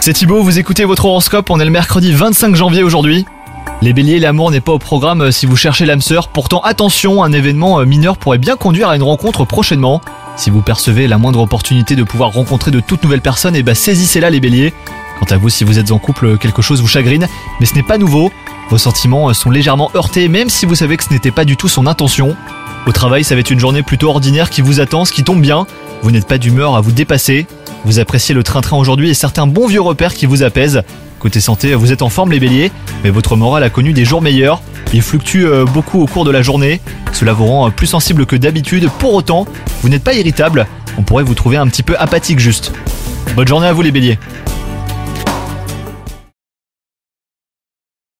C'est Thibaut, vous écoutez votre horoscope, on est le mercredi 25 janvier aujourd'hui. Les béliers, l'amour n'est pas au programme euh, si vous cherchez l'âme sœur, pourtant attention, un événement euh, mineur pourrait bien conduire à une rencontre prochainement. Si vous percevez la moindre opportunité de pouvoir rencontrer de toutes nouvelles personnes, et bah saisissez-la les béliers. Quant à vous, si vous êtes en couple, quelque chose vous chagrine, mais ce n'est pas nouveau. Vos sentiments euh, sont légèrement heurtés, même si vous savez que ce n'était pas du tout son intention. Au travail, ça va être une journée plutôt ordinaire qui vous attend, ce qui tombe bien. Vous n'êtes pas d'humeur à vous dépasser. Vous appréciez le train-train aujourd'hui et certains bons vieux repères qui vous apaisent. Côté santé, vous êtes en forme les béliers, mais votre morale a connu des jours meilleurs. Il fluctue euh, beaucoup au cours de la journée. Cela vous rend euh, plus sensible que d'habitude. Pour autant, vous n'êtes pas irritable. On pourrait vous trouver un petit peu apathique juste. Bonne journée à vous les béliers.